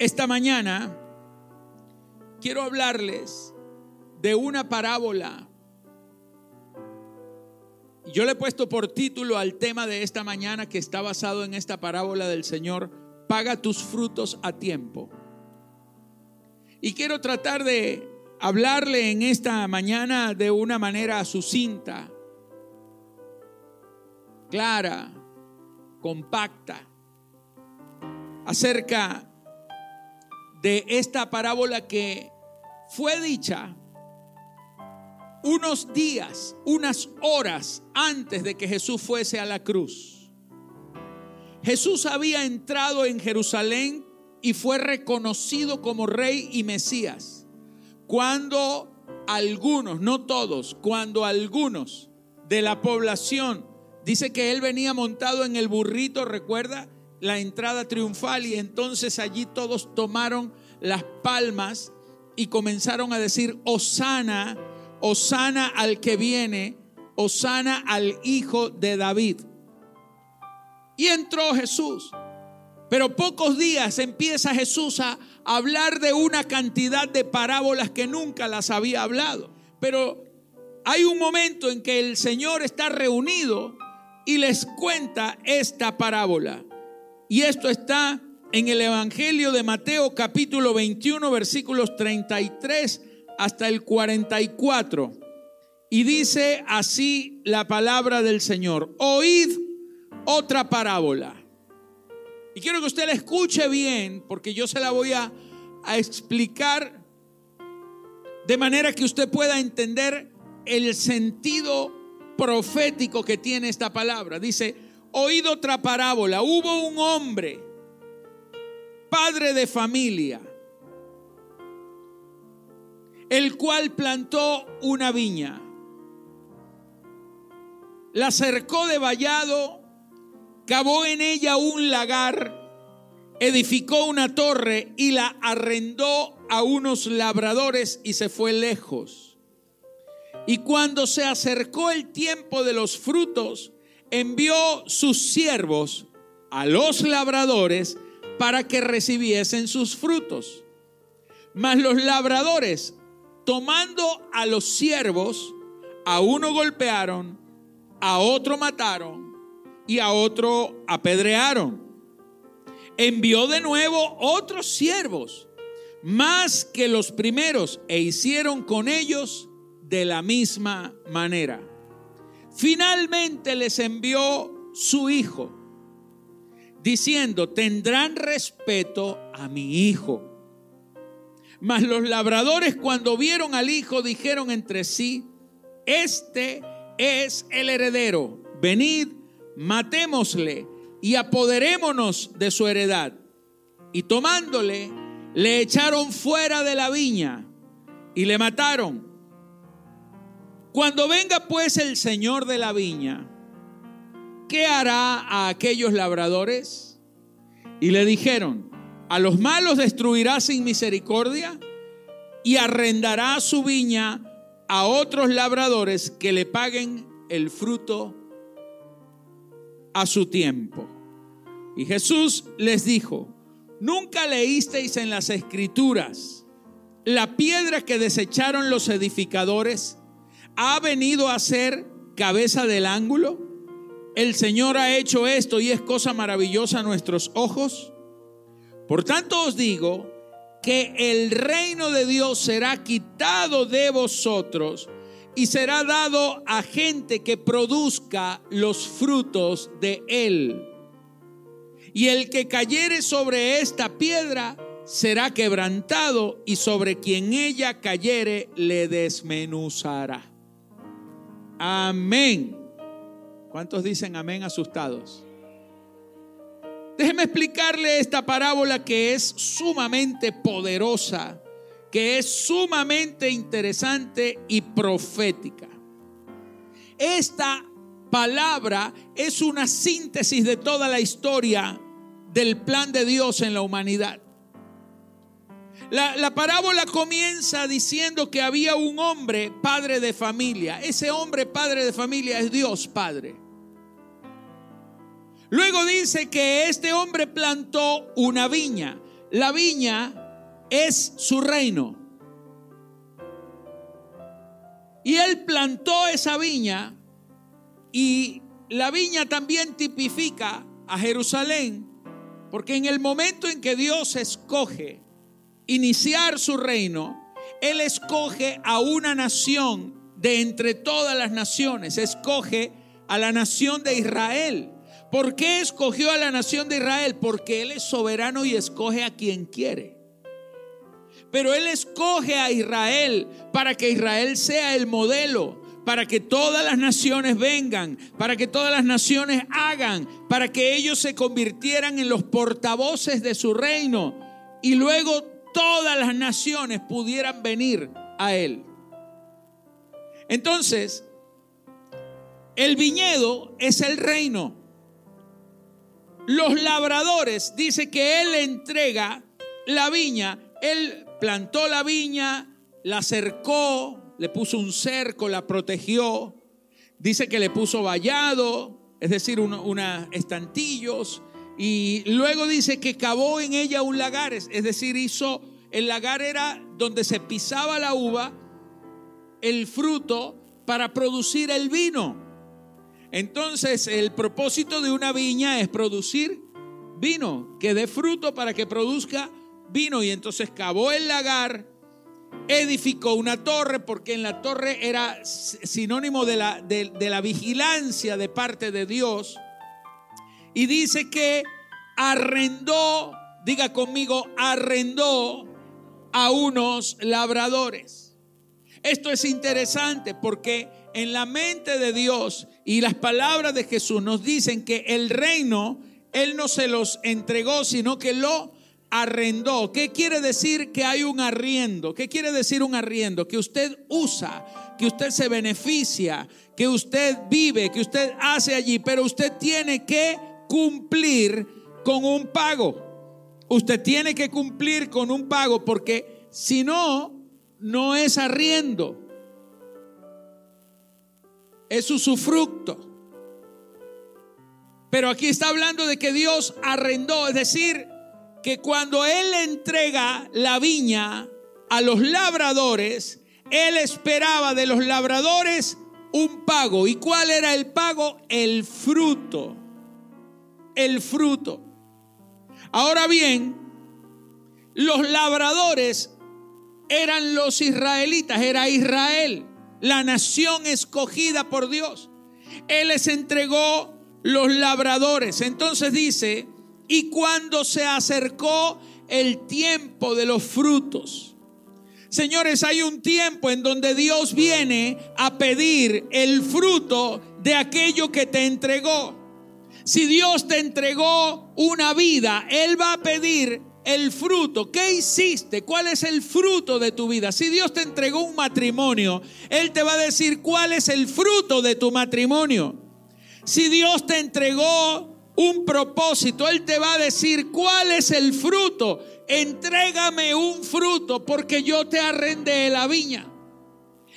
Esta mañana quiero hablarles de una parábola. Yo le he puesto por título al tema de esta mañana que está basado en esta parábola del Señor, paga tus frutos a tiempo. Y quiero tratar de hablarle en esta mañana de una manera sucinta, clara, compacta, acerca de esta parábola que fue dicha unos días, unas horas antes de que Jesús fuese a la cruz. Jesús había entrado en Jerusalén y fue reconocido como rey y Mesías. Cuando algunos, no todos, cuando algunos de la población, dice que él venía montado en el burrito, recuerda, la entrada triunfal y entonces allí todos tomaron las palmas y comenzaron a decir, Osana, Osana al que viene, Osana al hijo de David. Y entró Jesús. Pero pocos días empieza Jesús a hablar de una cantidad de parábolas que nunca las había hablado. Pero hay un momento en que el Señor está reunido y les cuenta esta parábola. Y esto está en el Evangelio de Mateo capítulo 21 versículos 33 hasta el 44. Y dice así la palabra del Señor. Oíd otra parábola. Y quiero que usted la escuche bien porque yo se la voy a, a explicar de manera que usted pueda entender el sentido profético que tiene esta palabra. Dice, oído otra parábola. Hubo un hombre, padre de familia, el cual plantó una viña, la cercó de vallado, cavó en ella un lagar, edificó una torre y la arrendó a unos labradores y se fue lejos. Y cuando se acercó el tiempo de los frutos, envió sus siervos a los labradores para que recibiesen sus frutos. Mas los labradores, tomando a los siervos, a uno golpearon, a otro mataron y a otro apedrearon. Envió de nuevo otros siervos, más que los primeros, e hicieron con ellos de la misma manera. Finalmente les envió su hijo, diciendo, tendrán respeto a mi hijo. Mas los labradores cuando vieron al hijo dijeron entre sí, este es el heredero, venid, matémosle y apoderémonos de su heredad. Y tomándole, le echaron fuera de la viña y le mataron. Cuando venga pues el Señor de la viña, ¿qué hará a aquellos labradores? Y le dijeron, a los malos destruirá sin misericordia y arrendará su viña a otros labradores que le paguen el fruto a su tiempo. Y Jesús les dijo, nunca leísteis en las escrituras la piedra que desecharon los edificadores ha venido a ser cabeza del ángulo? El Señor ha hecho esto y es cosa maravillosa a nuestros ojos. Por tanto os digo que el reino de Dios será quitado de vosotros y será dado a gente que produzca los frutos de él. Y el que cayere sobre esta piedra será quebrantado y sobre quien ella cayere le desmenuzará. Amén. ¿Cuántos dicen amén asustados? Déjeme explicarle esta parábola que es sumamente poderosa, que es sumamente interesante y profética. Esta palabra es una síntesis de toda la historia del plan de Dios en la humanidad. La, parábola comienza diciendo que había un hombre padre de familia. Ese hombre padre de familia es Dios Padre. Luego dice que este hombre plantó una viña, la viña es su reino. Y él plantó esa viña y la viña también tipifica a Jerusalén, porque en el momento en que Dios escoge iniciar su reino, Él escoge a una nación de entre todas las naciones, escoge a la nación de Israel. ¿Por qué escogió a la nación de Israel? Porque Él es soberano y escoge a quien quiere. Pero Él escoge a Israel para que Israel sea el modelo, para que todas las naciones vengan, para que todas las naciones hagan, para que ellos se convirtieran en los portavoces de su reino y luego todas las naciones pudieran venir a Él. Entonces, el viñedo es el reino. Los labradores, dice que Él entrega la viña, Él plantó la viña, la cercó, le puso un cerco, la protegió. Dice que le puso vallado, es decir, unos estantillos. Y luego dice que cavó en ella un lagar, es decir, hizo, el lagar era donde se pisaba la uva, el fruto, para producir el vino. Entonces, el propósito de una viña es producir vino, que dé fruto para que produzca vino. Y entonces cavó el lagar, edificó una torre, porque en la torre era sinónimo de la, de, la vigilancia de parte de Dios. Y dice que arrendó, diga conmigo, arrendó a unos labradores. Esto es interesante porque en la mente de Dios y las palabras de Jesús nos dicen que el reino Él no se los entregó, sino que lo arrendó. ¿Qué quiere decir que hay un arriendo? ¿Qué quiere decir un arriendo? Que usted usa, que usted se beneficia, que usted vive, que usted hace allí, pero usted tiene que cumplir con un pago. Usted tiene que cumplir con un pago porque si no, no es arriendo. Es usufructo. Pero aquí está hablando de que Dios arrendó, es decir, que cuando Él entrega la viña a los labradores, Él esperaba de los labradores un pago. ¿Y cuál era el pago? El fruto. El fruto. Ahora bien, los labradores eran los israelitas, era Israel, la nación escogida por Dios. Él les entregó los labradores. Entonces dice, y cuando se acercó el tiempo de los frutos. Señores, hay un tiempo en donde Dios viene a pedir el fruto de aquello que te entregó. Si Dios te entregó una vida, Él va a pedir el fruto. ¿Qué hiciste? ¿Cuál es el fruto de tu vida? Si Dios te entregó un matrimonio, Él te va a decir cuál es el fruto de tu matrimonio. Si Dios te entregó un propósito, Él te va a decir cuál es el fruto. Entrégame un fruto porque yo te arrendé la viña.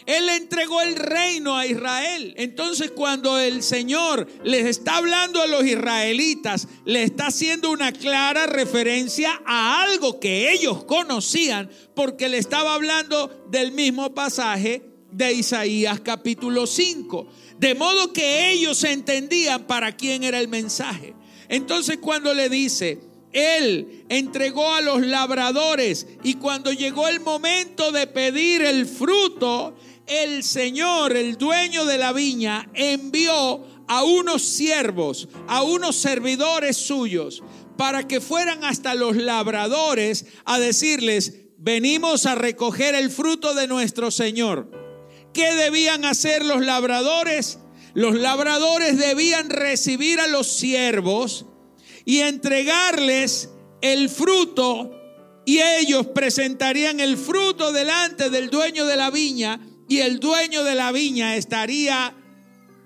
Él entregó el reino a Israel. Entonces cuando el Señor les está hablando a los israelitas, le está haciendo una clara referencia a algo que ellos conocían, porque le estaba hablando del mismo pasaje de Isaías capítulo 5. De modo que ellos entendían para quién era el mensaje. Entonces cuando le dice, él entregó a los labradores y cuando llegó el momento de pedir el fruto, el Señor, el dueño de la viña, envió a unos siervos, a unos servidores suyos, para que fueran hasta los labradores a decirles, venimos a recoger el fruto de nuestro Señor. ¿Qué debían hacer los labradores? Los labradores debían recibir a los siervos y entregarles el fruto y ellos presentarían el fruto delante del dueño de la viña y el dueño de la viña estaría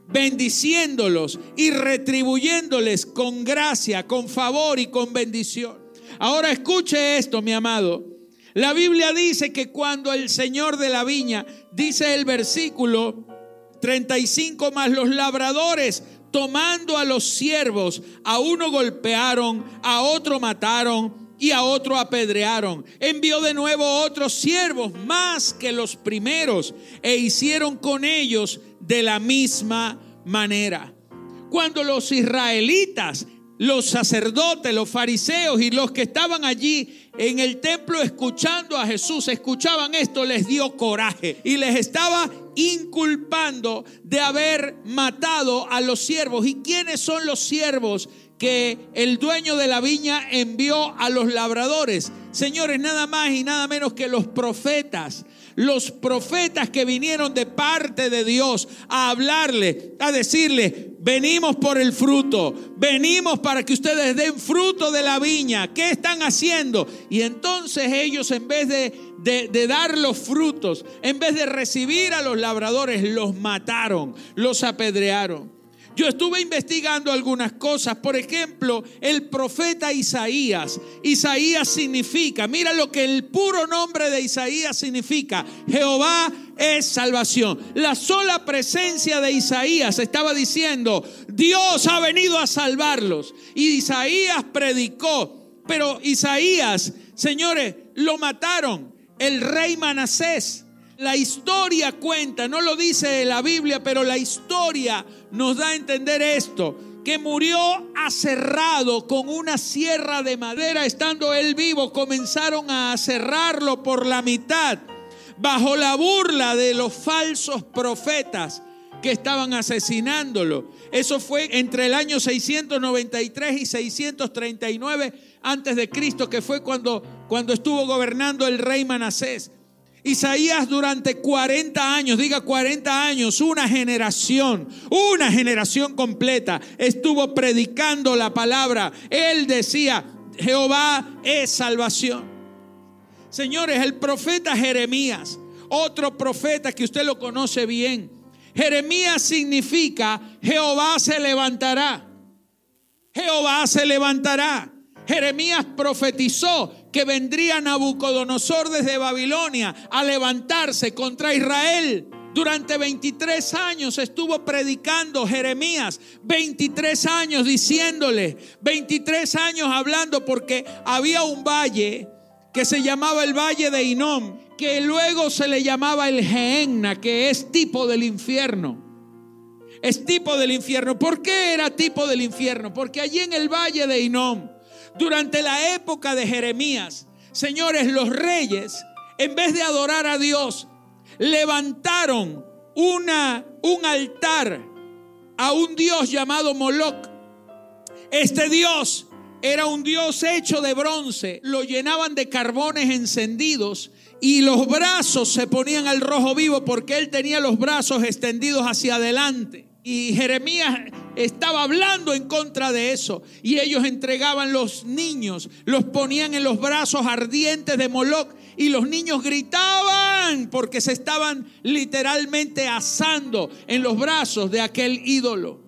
bendiciéndolos y retribuyéndoles con gracia, con favor y con bendición. Ahora escuche esto, mi amado. La Biblia dice que cuando el Señor de la viña, dice el versículo 35 más los labradores, tomando a los siervos, a uno golpearon, a otro mataron y a otro apedrearon. Envió de nuevo otros siervos más que los primeros e hicieron con ellos de la misma manera. Cuando los israelitas, los sacerdotes, los fariseos y los que estaban allí en el templo escuchando a Jesús, escuchaban esto, les dio coraje y les estaba inculpando de haber matado a los siervos. ¿Y quiénes son los siervos que el dueño de la viña envió a los labradores. Señores, nada más y nada menos que los profetas. Los profetas que vinieron de parte de Dios a hablarle, a decirle, venimos por el fruto, venimos para que ustedes den fruto de la viña. ¿Qué están haciendo? Y entonces ellos en vez de, de, de dar los frutos, en vez de recibir a los labradores, los mataron, los apedrearon. Yo estuve investigando algunas cosas. Por ejemplo, el profeta Isaías. Isaías significa, mira lo que el puro nombre de Isaías significa. Jehová es salvación. La sola presencia de Isaías estaba diciendo, Dios ha venido a salvarlos. Y Isaías predicó. Pero Isaías, señores, lo mataron. El rey Manasés la historia cuenta, no lo dice la Biblia, pero la historia nos da a entender esto, que murió aserrado con una sierra de madera, estando él vivo, comenzaron a aserrarlo por la mitad, bajo la burla de los falsos profetas que estaban asesinándolo. Eso fue entre el año 693 y 639 antes de Cristo, que fue cuando, cuando estuvo gobernando el rey Manasés. Isaías durante 40 años, diga 40 años, una generación, una generación completa, estuvo predicando la palabra. Él decía, Jehová es salvación. Señores, el profeta Jeremías, otro profeta que usted lo conoce bien. Jeremías significa Jehová se levantará. Jehová se levantará. Jeremías profetizó que vendría Nabucodonosor desde Babilonia a levantarse contra Israel. Durante 23 años estuvo predicando Jeremías, 23 años diciéndole, 23 años hablando porque había un valle que se llamaba el Valle de Inom, que luego se le llamaba el Geenna, que es tipo del infierno. Es tipo del infierno. ¿Por qué era tipo del infierno? Porque allí en el Valle de Inom durante la época de Jeremías, señores, los reyes, en vez de adorar a Dios, levantaron una, un altar a un dios llamado Moloch. Este dios era un dios hecho de bronce, lo llenaban de carbones encendidos y los brazos se ponían al rojo vivo porque él tenía los brazos extendidos hacia adelante. Y Jeremías estaba hablando en contra de eso. Y ellos entregaban los niños, los ponían en los brazos ardientes de Moloch. Y los niños gritaban porque se estaban literalmente asando en los brazos de aquel ídolo.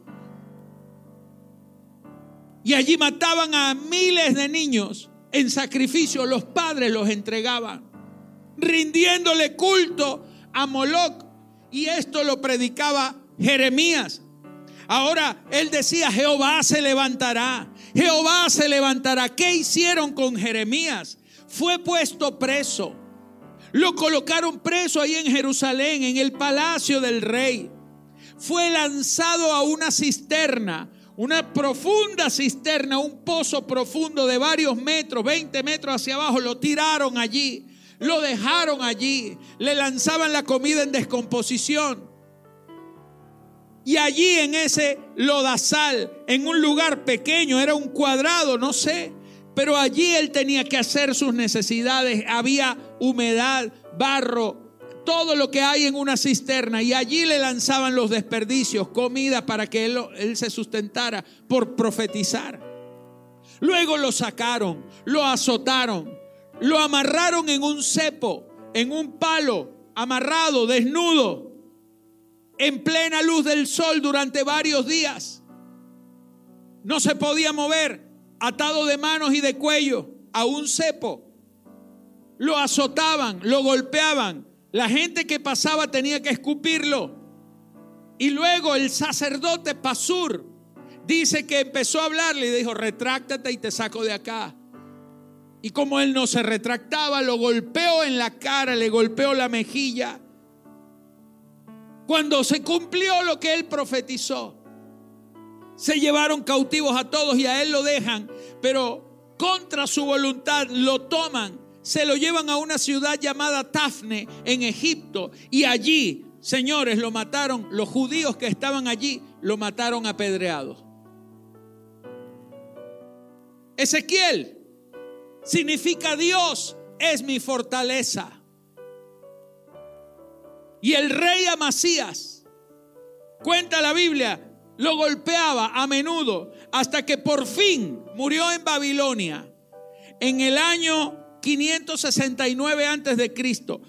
Y allí mataban a miles de niños en sacrificio. Los padres los entregaban, rindiéndole culto a Moloch. Y esto lo predicaba Jeremías. Ahora él decía, Jehová se levantará, Jehová se levantará. ¿Qué hicieron con Jeremías? Fue puesto preso. Lo colocaron preso ahí en Jerusalén, en el palacio del rey. Fue lanzado a una cisterna, una profunda cisterna, un pozo profundo de varios metros, 20 metros hacia abajo. Lo tiraron allí, lo dejaron allí, le lanzaban la comida en descomposición. Y allí en ese lodazal, en un lugar pequeño, era un cuadrado, no sé, pero allí él tenía que hacer sus necesidades. Había humedad, barro, todo lo que hay en una cisterna. Y allí le lanzaban los desperdicios, comida para que él, se sustentara por profetizar. Luego lo sacaron, lo azotaron, lo amarraron en un cepo, en un palo, amarrado, desnudo en plena luz del sol durante varios días. No se podía mover, atado de manos y de cuello a un cepo. Lo azotaban, lo golpeaban. La gente que pasaba tenía que escupirlo. Y luego el sacerdote Pasur dice que empezó a hablarle y dijo, retráctate y te saco de acá. Y como él no se retractaba, lo golpeó en la cara, le golpeó la mejilla. Cuando se cumplió lo que él profetizó, se llevaron cautivos a todos y a él lo dejan, pero contra su voluntad lo toman, se lo llevan a una ciudad llamada Tafne en Egipto y allí, señores, lo mataron, los judíos que estaban allí lo mataron apedreados. Ezequiel significa Dios es mi fortaleza. Y el rey Amasías, cuenta la Biblia, lo golpeaba a menudo hasta que por fin murió en Babilonia en el año 569 antes de Cristo.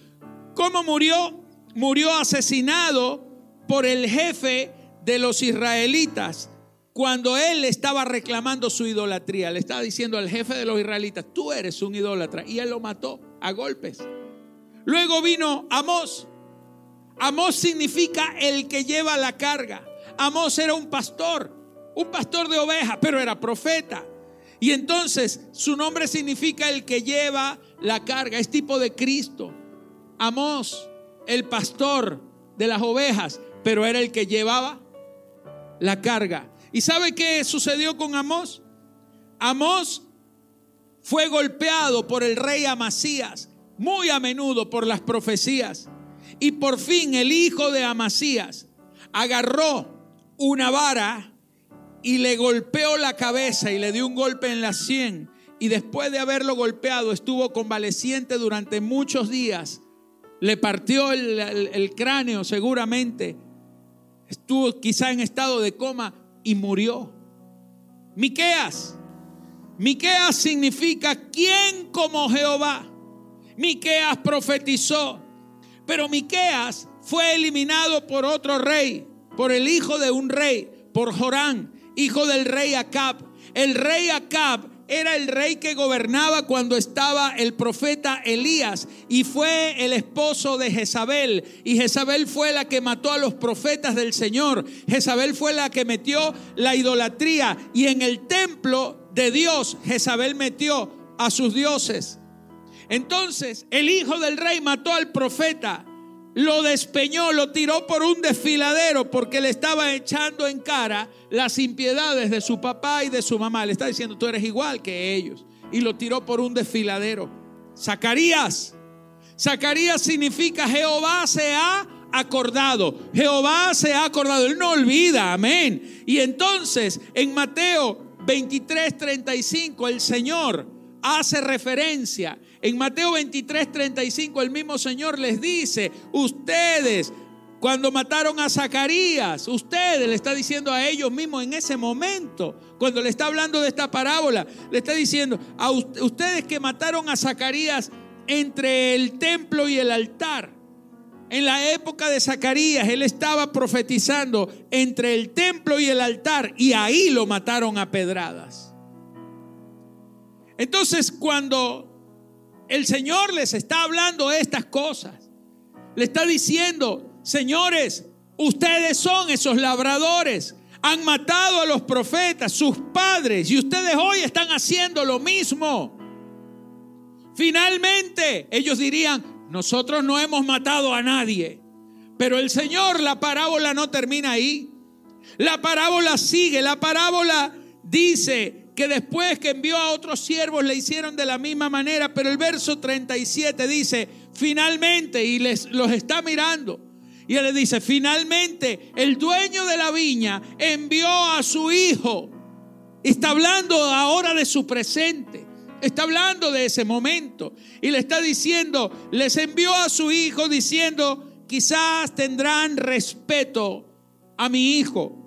¿Cómo murió? Murió asesinado por el jefe de los israelitas cuando él estaba reclamando su idolatría, le estaba diciendo al jefe de los israelitas, tú eres un idólatra. Y él lo mató a golpes. Luego vino Amós. Amós significa el que lleva la carga. Amós era un pastor, un pastor de ovejas, pero era profeta. Y entonces su nombre significa el que lleva la carga, es tipo de Cristo. Amós, el pastor de las ovejas, pero era el que llevaba la carga. ¿Y sabe qué sucedió con Amós? Amós fue golpeado por el rey Amasías muy a menudo por las profecías. Y por fin el hijo de Amasías agarró una vara y le golpeó la cabeza y le dio un golpe en la sien. Y después de haberlo golpeado estuvo convaleciente durante muchos días. Le partió el, cráneo seguramente. Estuvo quizá en estado de coma y murió. Miqueas. Miqueas significa quién como Jehová. Miqueas profetizó, pero Miqueas fue eliminado por otro rey, por el hijo de un rey, por Jorán, hijo del rey Acab. El rey Acab era el rey que gobernaba cuando estaba el profeta Elías y fue el esposo de Jezabel. Y Jezabel fue la que mató a los profetas del Señor. Jezabel fue la que metió la idolatría. Y en el templo de Dios, Jezabel metió a sus dioses. Entonces, el hijo del rey mató al profeta lo despeñó, lo tiró por un desfiladero porque le estaba echando en cara las impiedades de su papá y de su mamá. Le está diciendo, tú eres igual que ellos. Y lo tiró por un desfiladero. Zacarías. Zacarías significa Jehová se ha acordado. Jehová se ha acordado. Él no olvida. Amén. Y entonces en Mateo 23, 35 el Señor hace referencia en Mateo 23, 35 el mismo Señor les dice, ustedes cuando mataron a Zacarías, ustedes le está diciendo a ellos mismos en ese momento, cuando le está hablando de esta parábola, le está diciendo a ustedes que mataron a Zacarías entre el templo y el altar. En la época de Zacarías, él estaba profetizando entre el templo y el altar y ahí lo mataron a pedradas. Entonces, cuando el Señor les está hablando estas cosas. Le está diciendo, señores, ustedes son esos labradores. Han matado a los profetas, sus padres, y ustedes hoy están haciendo lo mismo. Finalmente, ellos dirían, nosotros no hemos matado a nadie. Pero el Señor, la parábola no termina ahí. La parábola sigue, la parábola dice, que después que envió a otros siervos le hicieron de la misma manera, pero el verso 37 dice, finalmente, y les, los está mirando, y él le dice, finalmente el dueño de la viña envió a su hijo, está hablando ahora de su presente, está hablando de ese momento, y le está diciendo, les envió a su hijo diciendo, quizás tendrán respeto a mi hijo.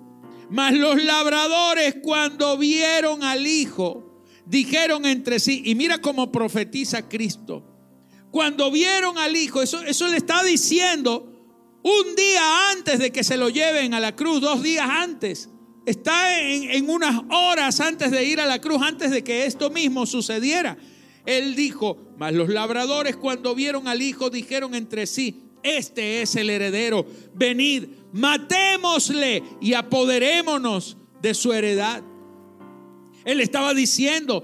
Mas los labradores cuando vieron al Hijo, dijeron entre sí, y mira cómo profetiza Cristo, cuando vieron al Hijo, eso, eso le está diciendo un día antes de que se lo lleven a la cruz, dos días antes. Está en, en unas horas antes de ir a la cruz, antes de que esto mismo sucediera. Él dijo, mas los labradores cuando vieron al Hijo dijeron entre sí, este es el heredero, venid, matémosle y apoderémonos de su heredad. Él estaba diciendo,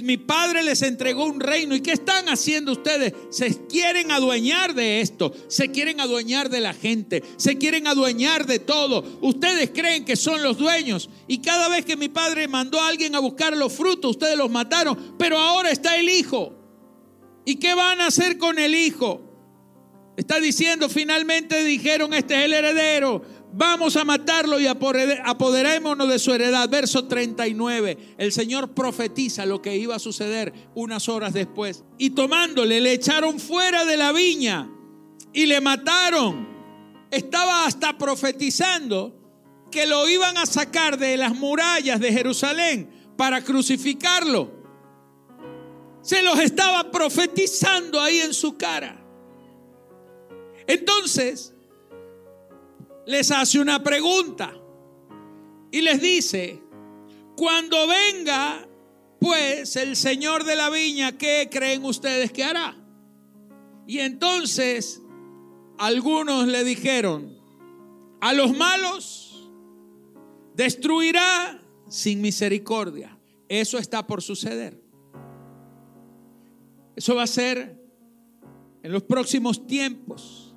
mi padre les entregó un reino. ¿Y qué están haciendo ustedes? Se quieren adueñar de esto, se quieren adueñar de la gente, se quieren adueñar de todo. Ustedes creen que son los dueños. Y cada vez que mi padre mandó a alguien a buscar los frutos, ustedes los mataron. Pero ahora está el hijo. ¿Y qué van a hacer con el hijo? Está diciendo, finalmente dijeron, este es el heredero. Vamos a matarlo y apoderémonos de su heredad. Verso 39. El Señor profetiza lo que iba a suceder unas horas después. Y tomándole, le echaron fuera de la viña y le mataron. Estaba hasta profetizando que lo iban a sacar de las murallas de Jerusalén para crucificarlo. Se los estaba profetizando ahí en su cara. Entonces, les hace una pregunta y les dice, cuando venga pues el Señor de la viña, ¿qué creen ustedes que hará? Y entonces algunos le dijeron, a los malos destruirá sin misericordia. Eso está por suceder. Eso va a ser en los próximos tiempos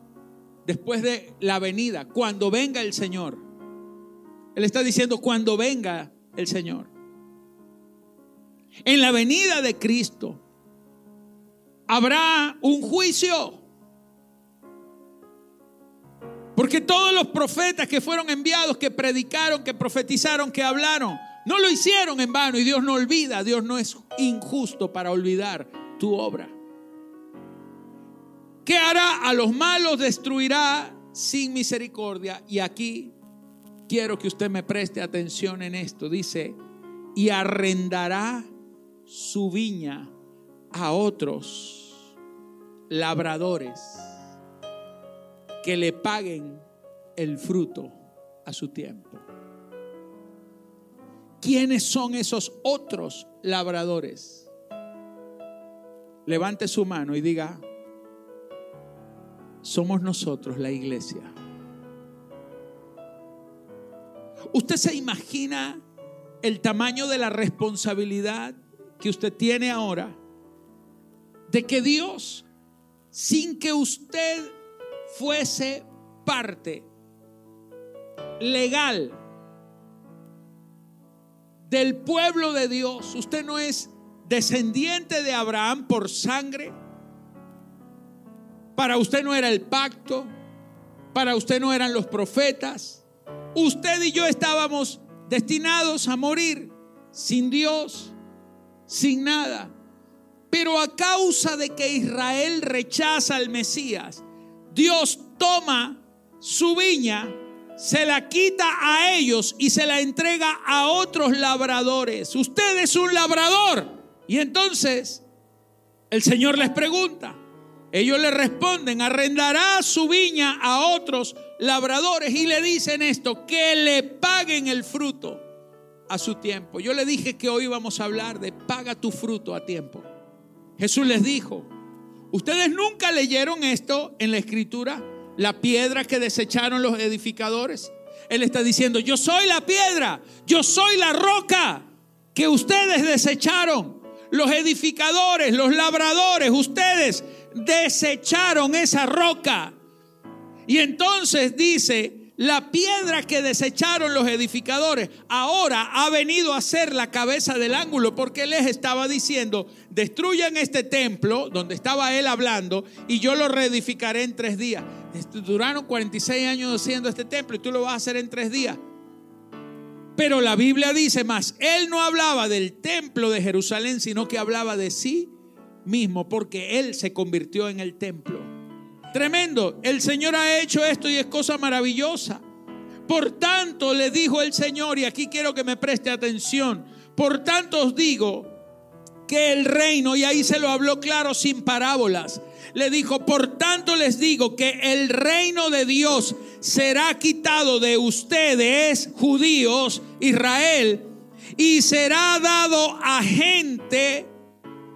después de la venida, cuando venga el Señor. Él está diciendo cuando venga el Señor. En la venida de Cristo habrá un juicio. Porque todos los profetas que fueron enviados, que predicaron, que profetizaron, que hablaron, no lo hicieron en vano y Dios no olvida, Dios no es injusto para olvidar tu obra. ¿Qué hará? A los malos destruirá sin misericordia. Y aquí quiero que usted me preste atención en esto. Dice, y arrendará su viña a otros labradores que le paguen el fruto a su tiempo. ¿Quiénes son esos otros labradores? Levante su mano y diga, somos nosotros la iglesia. ¿Usted se imagina el tamaño de la responsabilidad que usted tiene ahora de que Dios, sin que usted fuese parte legal del pueblo de Dios, usted no es descendiente de Abraham por sangre, para usted no era el pacto, para usted no eran los profetas. Usted y yo estábamos destinados a morir sin Dios, sin nada. Pero a causa de que Israel rechaza al Mesías, Dios toma su viña, se la quita a ellos y se la entrega a otros labradores. Usted es un labrador. Y entonces el Señor les pregunta, ellos le responden, arrendará su viña a otros labradores y le dicen esto, que le paguen el fruto a su tiempo. Yo le dije que hoy vamos a hablar de paga tu fruto a tiempo. Jesús les dijo, ustedes nunca leyeron esto en la escritura, la piedra que desecharon los edificadores. Él está diciendo, yo soy la piedra, yo soy la roca que ustedes desecharon. Los edificadores, los labradores, ustedes desecharon esa roca. Y entonces dice, la piedra que desecharon los edificadores ahora ha venido a ser la cabeza del ángulo porque les estaba diciendo, destruyan este templo donde estaba él hablando y yo lo reedificaré en tres días. Duraron 46 años haciendo este templo y tú lo vas a hacer en tres días. Pero la Biblia dice más, él no hablaba del templo de Jerusalén, sino que hablaba de sí mismo, porque Él se convirtió en el templo. Tremendo, el Señor ha hecho esto y es cosa maravillosa. Por tanto, le dijo el Señor, y aquí quiero que me preste atención, por tanto os digo que el reino, y ahí se lo habló claro sin parábolas, le dijo, por tanto les digo que el reino de Dios será quitado de ustedes, judíos, Israel, y será dado a gente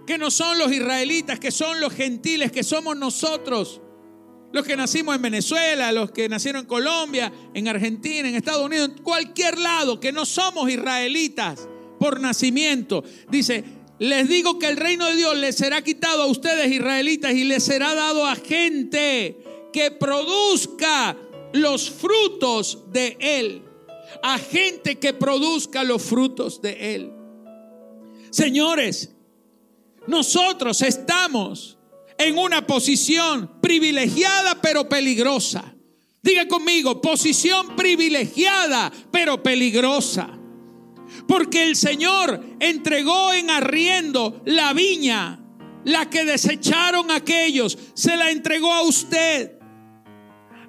que no son los israelitas, que son los gentiles, que somos nosotros. Los que nacimos en Venezuela, los que nacieron en Colombia, en Argentina, en Estados Unidos, en cualquier lado, que no somos israelitas, por nacimiento. Dice, les digo que el reino de Dios les será quitado a ustedes israelitas y les será dado a gente que produzca los frutos de él. A gente que produzca los frutos de él. Señores, nosotros estamos en una posición privilegiada pero peligrosa. Diga conmigo, posición privilegiada pero peligrosa. Porque el Señor entregó en arriendo la viña, la que desecharon aquellos, se la entregó a usted.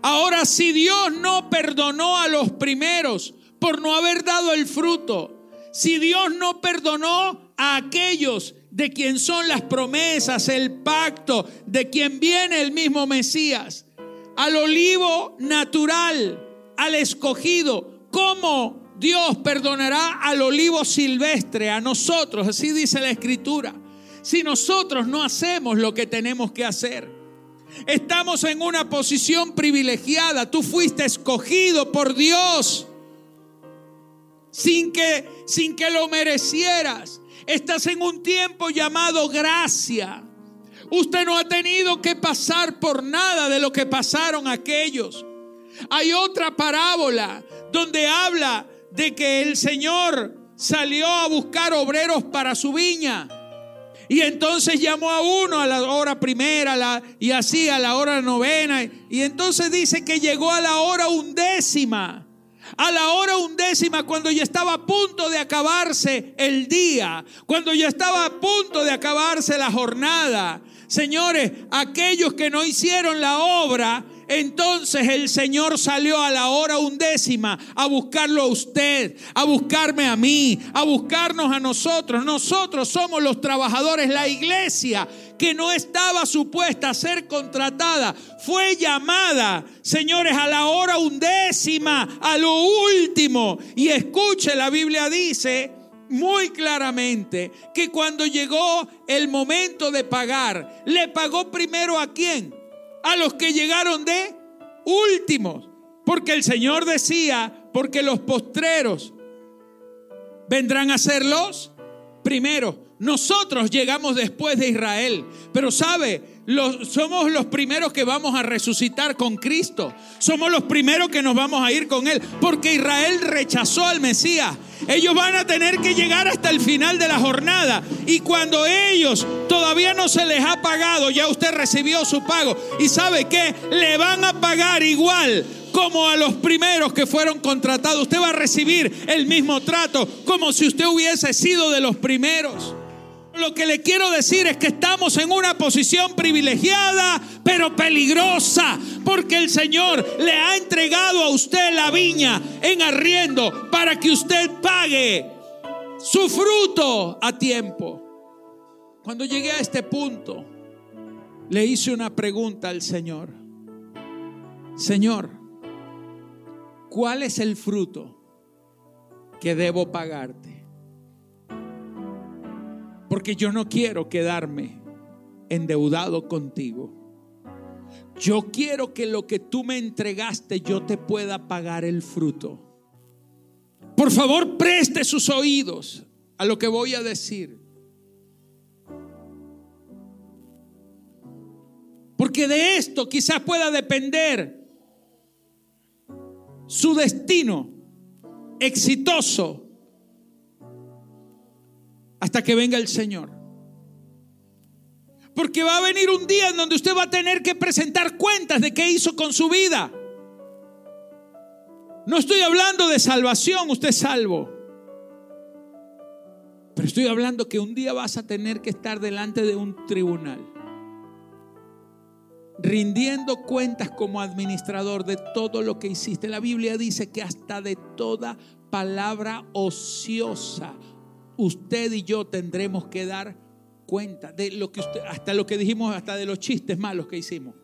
Ahora, si Dios no perdonó a los primeros por no haber dado el fruto, si Dios no perdonó a aquellos de quien son las promesas, el pacto, de quien viene el mismo Mesías, al olivo natural, al escogido, ¿cómo Dios perdonará al olivo silvestre, a nosotros? Así dice la Escritura. Si nosotros no hacemos lo que tenemos que hacer. Estamos en una posición privilegiada. Tú fuiste escogido por Dios sin que, sin que lo merecieras. Estás en un tiempo llamado gracia. Usted no ha tenido que pasar por nada de lo que pasaron aquellos. Hay otra parábola donde habla de que el Señor salió a buscar obreros para su viña. Y entonces llamó a uno a la hora primera y así a la hora novena. Y entonces dice que llegó a la hora undécima a la hora undécima, cuando ya estaba a punto de acabarse el día, cuando ya estaba a punto de acabarse la jornada. Señores, aquellos que no hicieron la obra, entonces el Señor salió a la hora undécima a buscarlo a usted, a buscarme a mí, a buscarnos a nosotros. Nosotros somos los trabajadores, la iglesia que no estaba supuesta a ser contratada, fue llamada, señores, a la hora undécima, a lo último. Y escuche, la Biblia dice muy claramente que cuando llegó el momento de pagar, le pagó primero a quién? a los que llegaron de últimos. Porque el Señor decía, porque los postreros vendrán a ser los primeros. Nosotros llegamos después de Israel, pero sabe, somos los primeros que vamos a resucitar con Cristo. Somos los primeros que nos vamos a ir con Él, porque Israel rechazó al Mesías. Ellos van a tener que llegar hasta el final de la jornada. Y cuando ellos todavía no se les ha pagado, ya usted recibió su pago. Y sabe que le van a pagar igual como a los primeros que fueron contratados. Usted va a recibir el mismo trato como si usted hubiese sido de los primeros. Lo que le quiero decir es que estamos en una posición privilegiada, pero peligrosa, porque el Señor le ha entregado a usted la viña en arriendo para que usted pague su fruto a tiempo. Cuando llegué a este punto, le hice una pregunta al Señor. Señor, ¿cuál es el fruto que debo pagarte? Porque yo no quiero quedarme endeudado contigo. Yo quiero que lo que tú me entregaste yo te pueda pagar el fruto. Por favor, preste sus oídos a lo que voy a decir. Porque de esto quizás pueda depender su destino exitoso hasta que venga el Señor. Porque va a venir un día en donde usted va a tener que presentar cuentas de qué hizo con su vida. No estoy hablando de salvación, usted es salvo. Pero estoy hablando que un día vas a tener que estar delante de un tribunal, rindiendo cuentas como administrador de todo lo que hiciste. La Biblia dice que hasta de toda palabra ociosa usted y yo tendremos que dar cuenta de lo que usted, hasta lo que dijimos, hasta de los chistes malos que hicimos.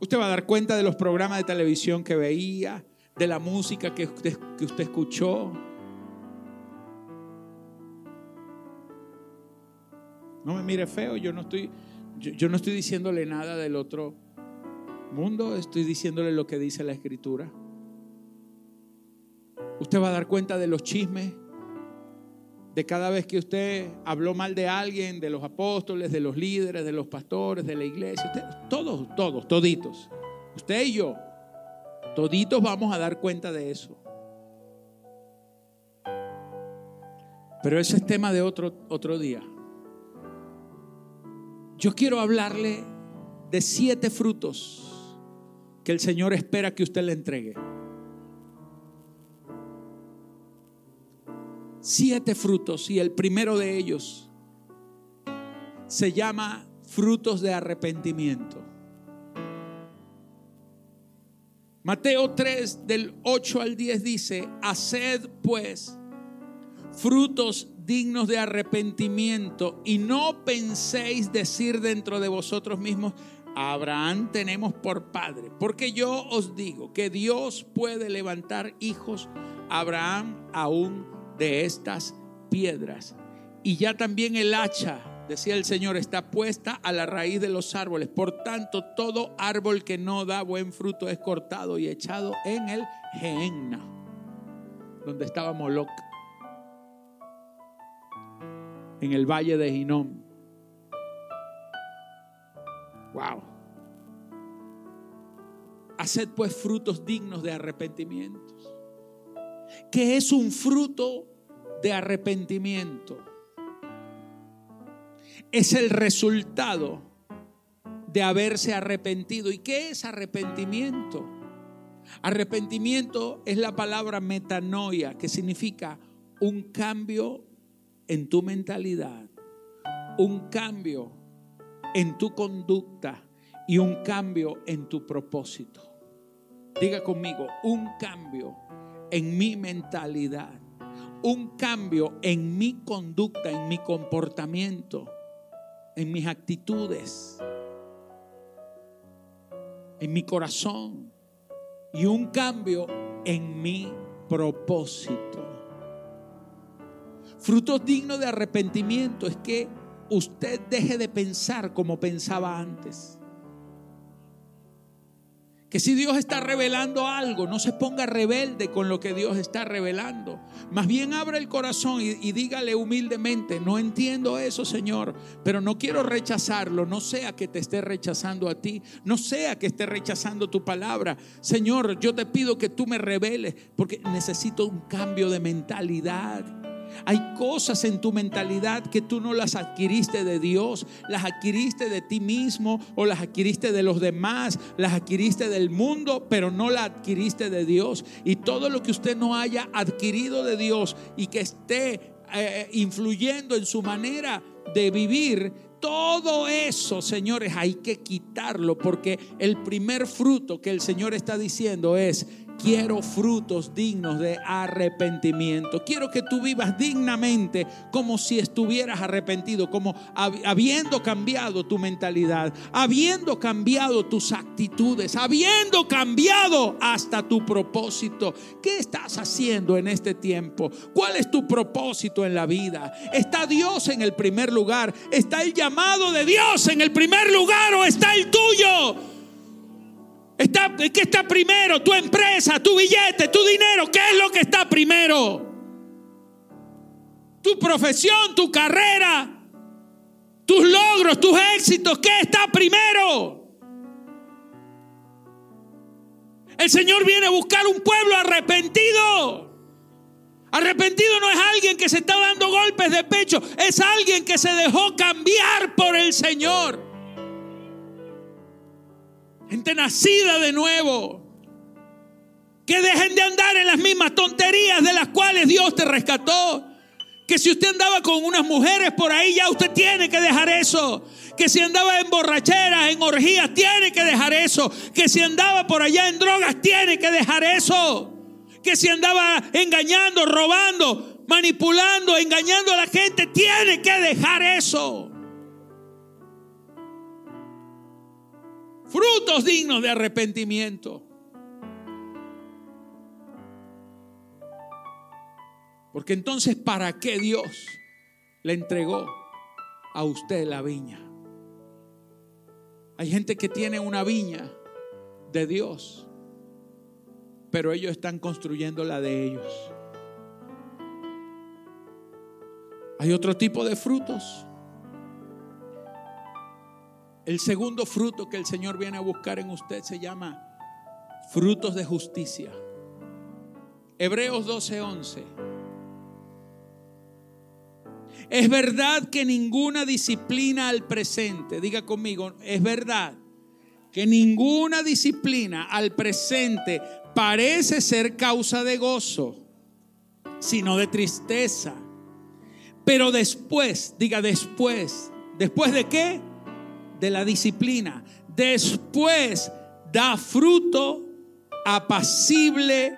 Usted va a dar cuenta de los programas de televisión que veía, de la música que usted, que usted escuchó. No me mire feo, yo no estoy, yo no estoy diciéndole nada del otro mundo, estoy diciéndole lo que dice la escritura. Usted va a dar cuenta de los chismes, de cada vez que usted habló mal de alguien, de los apóstoles, de los líderes, de los pastores, de la iglesia. todos, todos, toditos. Usted y yo, toditos vamos a dar cuenta de eso. Pero ese es tema de otro, otro día. Yo quiero hablarle de siete frutos que el Señor espera que usted le entregue. Siete frutos y el primero de ellos se llama frutos de arrepentimiento. Mateo 3 del 8 al 10 dice, haced pues frutos dignos de arrepentimiento y no penséis decir dentro de vosotros mismos, Abraham tenemos por padre, porque yo os digo que Dios puede levantar hijos Abraham aún de estas piedras. Y ya también el hacha, decía el Señor, está puesta a la raíz de los árboles. Por tanto, todo árbol que no da buen fruto es cortado y echado en el Gehenna, donde estaba Moloch, en el valle de Hinnom. Wow. Haced pues frutos dignos de arrepentimientos. Que es un fruto de arrepentimiento. Es el resultado de haberse arrepentido. ¿Y qué es arrepentimiento? Arrepentimiento es la palabra metanoia, que significa un cambio en tu mentalidad, un cambio en tu conducta y un cambio en tu propósito. Diga conmigo, un cambio en mi mentalidad un cambio en mi conducta, en mi comportamiento, en mis actitudes, en mi corazón y un cambio en mi propósito. Frutos dignos de arrepentimiento es que usted deje de pensar como pensaba antes. Que si Dios está revelando algo, no se ponga rebelde con lo que Dios está revelando. Más bien abra el corazón y, dígale humildemente, no entiendo eso, Señor, pero no quiero rechazarlo. No sea que te esté rechazando a ti, no sea que esté rechazando tu palabra. Señor, yo te pido que tú me reveles porque necesito un cambio de mentalidad. Hay cosas en tu mentalidad que tú no las adquiriste de Dios, las adquiriste de ti mismo o las adquiriste de los demás, las adquiriste del mundo, pero no las adquiriste de Dios. Y todo lo que usted no haya adquirido de Dios y que esté eh, influyendo en su manera de vivir, todo eso, señores, hay que quitarlo porque el primer fruto que el Señor está diciendo es Quiero frutos dignos de arrepentimiento. Quiero que tú vivas dignamente como si estuvieras arrepentido, como habiendo cambiado tu mentalidad, habiendo cambiado tus actitudes, habiendo cambiado hasta tu propósito. ¿Qué estás haciendo en este tiempo? ¿Cuál es tu propósito en la vida? ¿Está Dios en el primer lugar? ¿Está el llamado de Dios en el primer lugar o está el tuyo? Está, ¿Qué está primero? Tu empresa, tu billete, tu dinero. ¿Qué es lo que está primero? Tu profesión, tu carrera, tus logros, tus éxitos. ¿Qué está primero? El Señor viene a buscar un pueblo arrepentido. Arrepentido no es alguien que se está dando golpes de pecho, es alguien que se dejó cambiar por el Señor gente nacida de nuevo. Que dejen de andar en las mismas tonterías de las cuales Dios te rescató. Que si usted andaba con unas mujeres por ahí, ya usted tiene que dejar eso. Que si andaba en borracheras, en orgías, tiene que dejar eso. Que si andaba por allá en drogas, tiene que dejar eso. Que si andaba engañando, robando, manipulando, engañando a la gente, tiene que dejar eso. Frutos dignos de arrepentimiento. Porque entonces, ¿para qué Dios le entregó a usted la viña? Hay gente que tiene una viña de Dios, pero ellos están construyendo la de ellos. Hay otro tipo de frutos el segundo fruto que el Señor viene a buscar en usted se llama frutos de justicia. Hebreos 12:11. Es verdad que ninguna disciplina al presente, diga conmigo, es verdad que ninguna disciplina al presente parece ser causa de gozo, sino de tristeza. Pero después, diga después, ¿después de qué? De la disciplina. Después da fruto apacible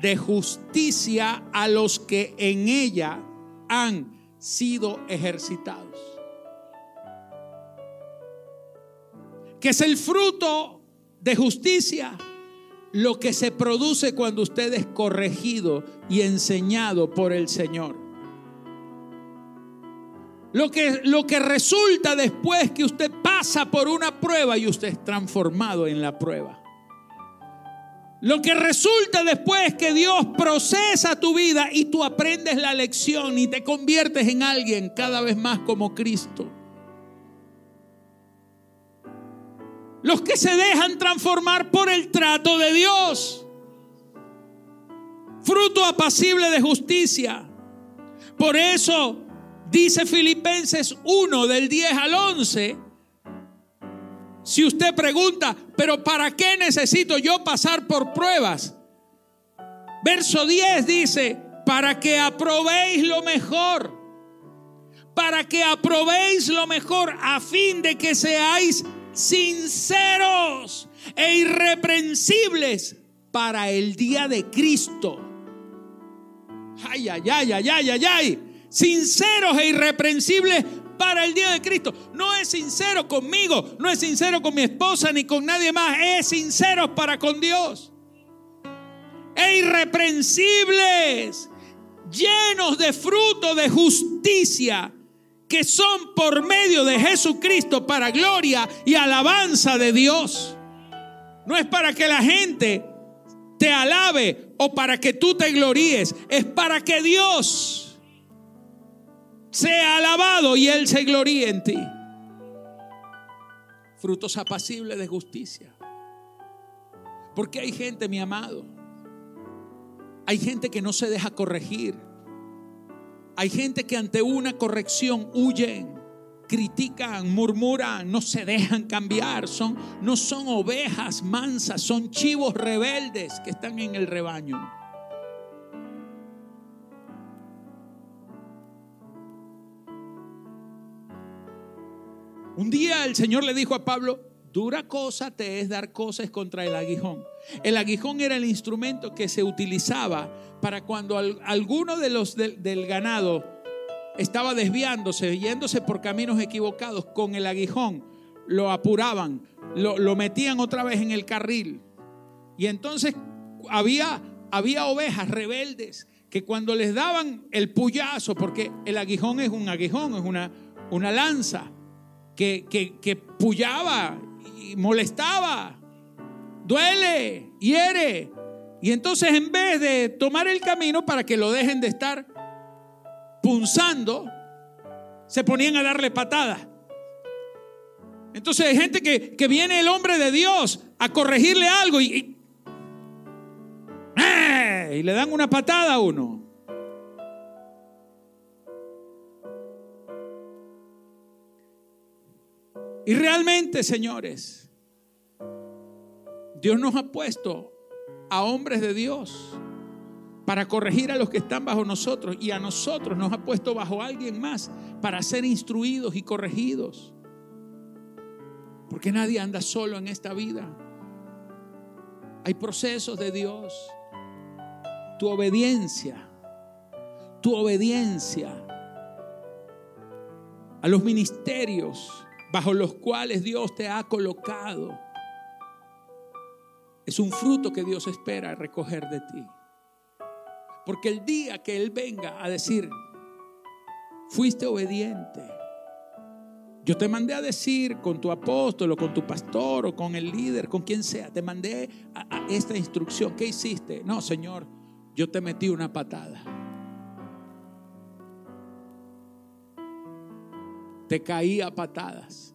de justicia a los que en ella han sido ejercitados. Que es el fruto de justicia lo que se produce cuando usted es corregido y enseñado por el Señor. Lo que, lo que resulta después que usted pasa por una prueba y usted es transformado en la prueba. Lo que resulta después es que Dios procesa tu vida y tú aprendes la lección y te conviertes en alguien cada vez más como Cristo. Los que se dejan transformar por el trato de Dios. Fruto apacible de justicia. Por eso dice Filipenses 1 del 10 al 11 si usted pregunta, pero ¿para qué necesito yo pasar por pruebas? Verso 10 dice, para que aprobéis lo mejor, para que aprobéis lo mejor a fin de que seáis sinceros e irreprensibles para el día de Cristo. Ay, ay, ay, ay, ay, ay, ay. Sinceros e irreprensibles para el día de Cristo. No es sincero conmigo, no es sincero con mi esposa ni con nadie más, es sincero para con Dios. E irreprensibles, llenos de fruto de justicia que son por medio de Jesucristo para gloria y alabanza de Dios. No es para que la gente te alabe o para que tú te gloríes, es para que Dios sea alabado y Él se gloríe en ti. Frutos apacibles de justicia. Porque hay gente, mi amado, hay gente que no se deja corregir. Hay gente que ante una corrección huyen, critican, murmuran, no se dejan cambiar. Son, no son ovejas mansas, son chivos rebeldes que están en el rebaño. Un día el Señor le dijo a Pablo, dura cosa te es dar cosas contra el aguijón. El aguijón era el instrumento que se utilizaba para cuando alguno de los del, ganado estaba desviándose, yéndose por caminos equivocados con el aguijón, lo apuraban, lo, lo metían otra vez en el carril. Y entonces había, había ovejas rebeldes que cuando les daban el puyazo, porque el aguijón es un aguijón, es una, una lanza, que, que, pullaba y molestaba, duele, hiere. Y entonces en vez de tomar el camino para que lo dejen de estar punzando, se ponían a darle patadas. Entonces hay gente que, que, viene el hombre de Dios a corregirle algo y, y, ¡eh! y le dan una patada a uno. Y realmente, señores, Dios nos ha puesto a hombres de Dios para corregir a los que están bajo nosotros y a nosotros nos ha puesto bajo alguien más para ser instruidos y corregidos. Porque nadie anda solo en esta vida. Hay procesos de Dios. Tu obediencia, tu obediencia a los ministerios bajo los cuales Dios te ha colocado, es un fruto que Dios espera recoger de ti. Porque el día que Él venga a decir, fuiste obediente, yo te mandé a decir con tu apóstol o con tu pastor o con el líder, con quien sea, te mandé esta instrucción. ¿Qué hiciste? No, Señor, yo te metí una patada. Te caía a patadas.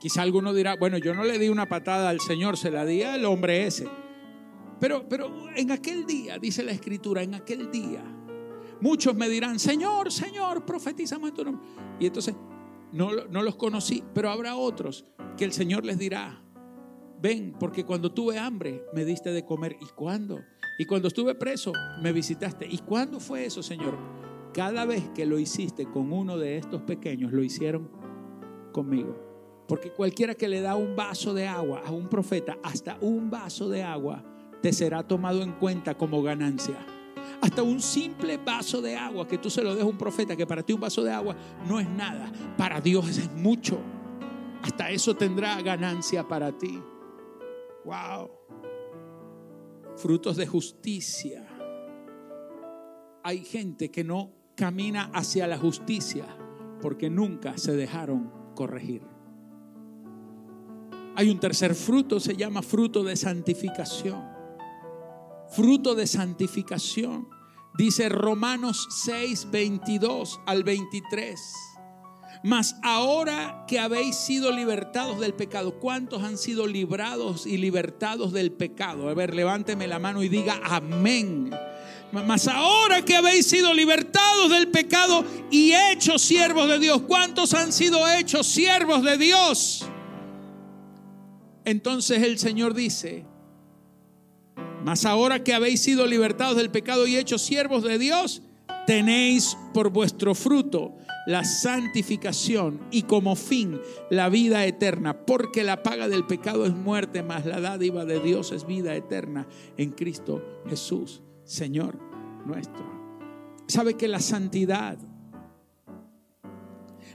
Quizá alguno dirá, bueno, yo no le di una patada al Señor, se la di al hombre ese. Pero, pero en aquel día, dice la escritura, en aquel día, muchos me dirán, Señor, Señor, profetizamos en tu nombre. Y entonces no, no los conocí, pero habrá otros que el Señor les dirá, ven, porque cuando tuve hambre me diste de comer. ¿Y cuándo? Y cuando estuve preso me visitaste. ¿Y cuándo fue eso, Señor? Cada vez que lo hiciste con uno de estos pequeños, lo hicieron conmigo. Porque cualquiera que le da un vaso de agua a un profeta, hasta un vaso de agua, te será tomado en cuenta como ganancia. Hasta un simple vaso de agua que tú se lo des a un profeta, que para ti un vaso de agua no es nada, para Dios es mucho. Hasta eso tendrá ganancia para ti. Wow. Frutos de justicia. Hay gente que no camina hacia la justicia porque nunca se dejaron corregir. Hay un tercer fruto, se llama fruto de santificación. Fruto de santificación. Dice Romanos 6, 22 al 23. Mas ahora que habéis sido libertados del pecado, ¿cuántos han sido librados y libertados del pecado? A ver, levánteme la mano y diga amén. Mas ahora que habéis sido libertados del pecado y hechos siervos de Dios, ¿cuántos han sido hechos siervos de Dios? Entonces el Señor dice, mas ahora que habéis sido libertados del pecado y hechos siervos de Dios, tenéis por vuestro fruto la santificación y como fin la vida eterna, porque la paga del pecado es muerte, mas la dádiva de Dios es vida eterna en Cristo Jesús, Señor nuestro. ¿Sabe que la santidad,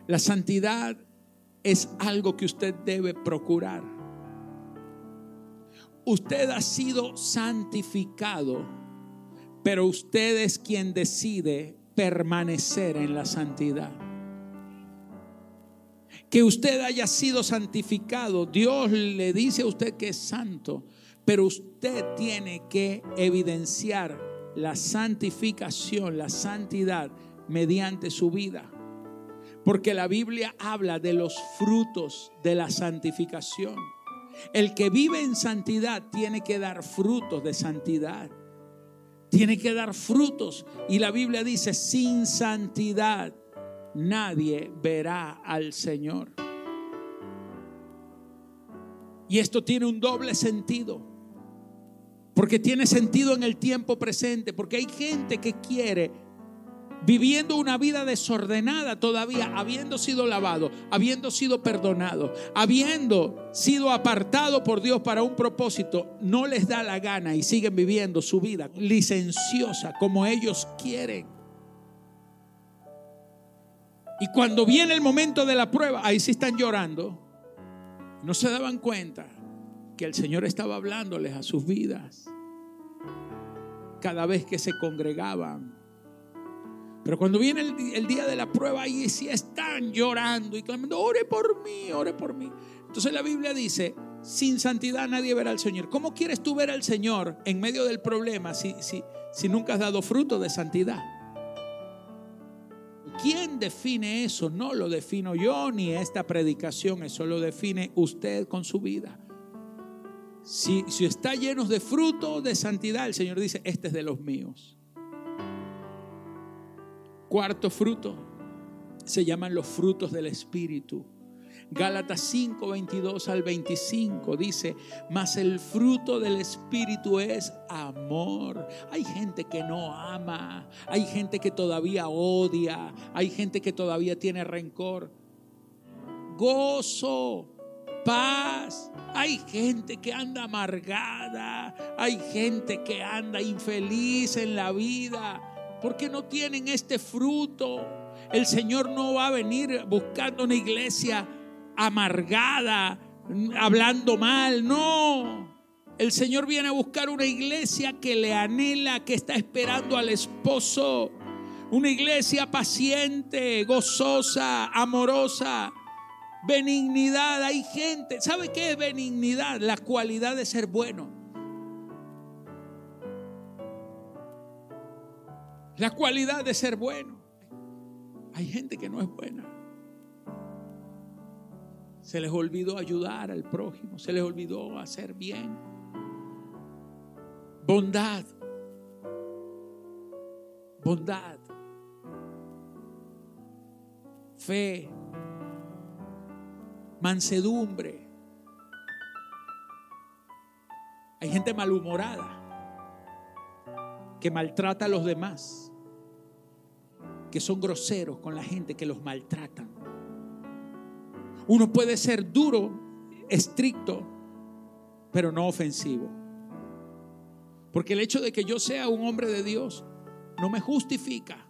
la santidad es algo que usted debe procurar? Usted ha sido santificado, pero usted es quien decide permanecer en la santidad. Que usted haya sido santificado, Dios le dice a usted que es santo, pero usted tiene que evidenciar la santificación, la santidad mediante su vida. Porque la Biblia habla de los frutos de la santificación. El que vive en santidad tiene que dar frutos de santidad. Tiene que dar frutos. Y la Biblia dice, sin santidad nadie verá al Señor. Y esto tiene un doble sentido. Porque tiene sentido en el tiempo presente. Porque hay gente que quiere viviendo una vida desordenada todavía, habiendo sido lavado, habiendo sido perdonado, habiendo sido apartado por Dios para un propósito, no les da la gana y siguen viviendo su vida licenciosa como ellos quieren. Y cuando viene el momento de la prueba, ahí sí están llorando. No se daban cuenta que el Señor estaba hablándoles a sus vidas cada vez que se congregaban pero cuando viene el, día de la prueba, ahí sí están llorando y clamando, ore por mí, ore por mí. Entonces la Biblia dice, sin santidad nadie verá al Señor. ¿Cómo quieres tú ver al Señor en medio del problema si, si, si nunca has dado fruto de santidad? ¿Quién define eso? No lo defino yo ni esta predicación, eso lo define usted con su vida. Si, si está lleno de fruto de santidad, el Señor dice, este es de los míos. Cuarto fruto, se llaman los frutos del Espíritu. Gálatas 5, 22 al 25 dice, mas el fruto del Espíritu es amor. Hay gente que no ama, hay gente que todavía odia, hay gente que todavía tiene rencor. Gozo, paz. Hay gente que anda amargada, hay gente que anda infeliz en la vida. ¿Por qué no tienen este fruto? El Señor no va a venir buscando una iglesia amargada, hablando mal, no. El Señor viene a buscar una iglesia que le anhela, que está esperando al esposo. Una iglesia paciente, gozosa, amorosa. Benignidad, hay gente. ¿Sabe qué es benignidad? La cualidad de ser bueno. La cualidad de ser bueno. Hay gente que no es buena. Se les olvidó ayudar al prójimo, se les olvidó hacer bien. Bondad. Bondad. Fe. Mansedumbre. Hay gente malhumorada que maltrata a los demás, que son groseros con la gente que los maltratan. Uno puede ser duro, estricto, pero no ofensivo. Porque el hecho de que yo sea un hombre de Dios no me justifica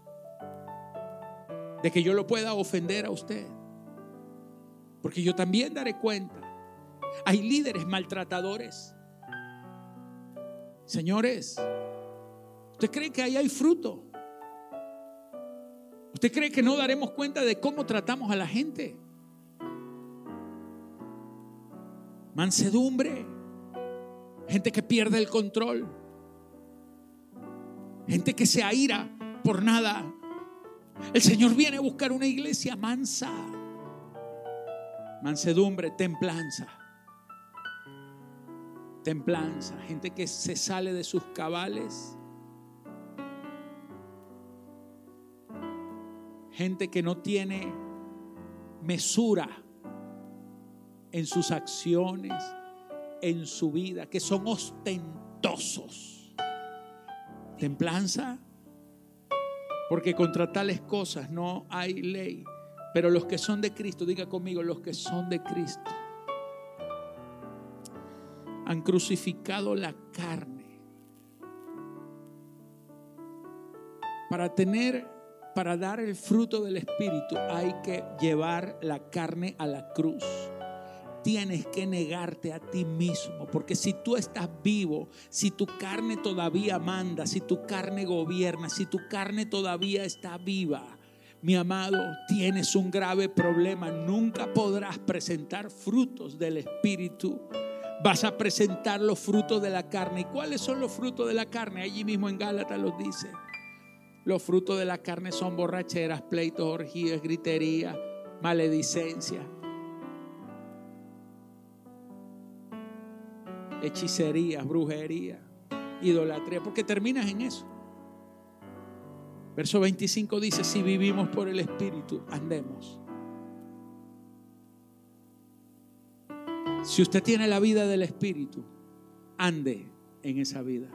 de que yo lo pueda ofender a usted. Porque yo también daré cuenta. Hay líderes maltratadores. Señores, ¿usted cree que ahí hay fruto? ¿Usted cree que no daremos cuenta de cómo tratamos a la gente? Mansedumbre, gente que pierde el control, gente que se aira por nada. El Señor viene a buscar una iglesia mansa, mansedumbre, templanza templanza, gente que se sale de sus cabales, gente que no tiene mesura en sus acciones, en su vida, que son ostentosos. Templanza, porque contra tales cosas no hay ley. Pero los que son de Cristo, diga conmigo, los que son de Cristo han crucificado la carne. Para tener, para dar el fruto del Espíritu hay que llevar la carne a la cruz. Tienes que negarte a ti mismo, porque si tú estás vivo, si tu carne todavía manda, si tu carne gobierna, si tu carne todavía está viva, mi amado, tienes un grave problema. Nunca podrás presentar frutos del Espíritu vas a presentar los frutos de la carne. ¿Y cuáles son los frutos de la carne? Allí mismo en Gálatas los dice. Los frutos de la carne son borracheras, pleitos, orgías, gritería, maledicencia, hechicería, brujería, idolatría, porque terminas en eso. Verso 25 dice, si vivimos por el Espíritu, andemos. Si usted tiene la vida del Espíritu, ande en esa vida.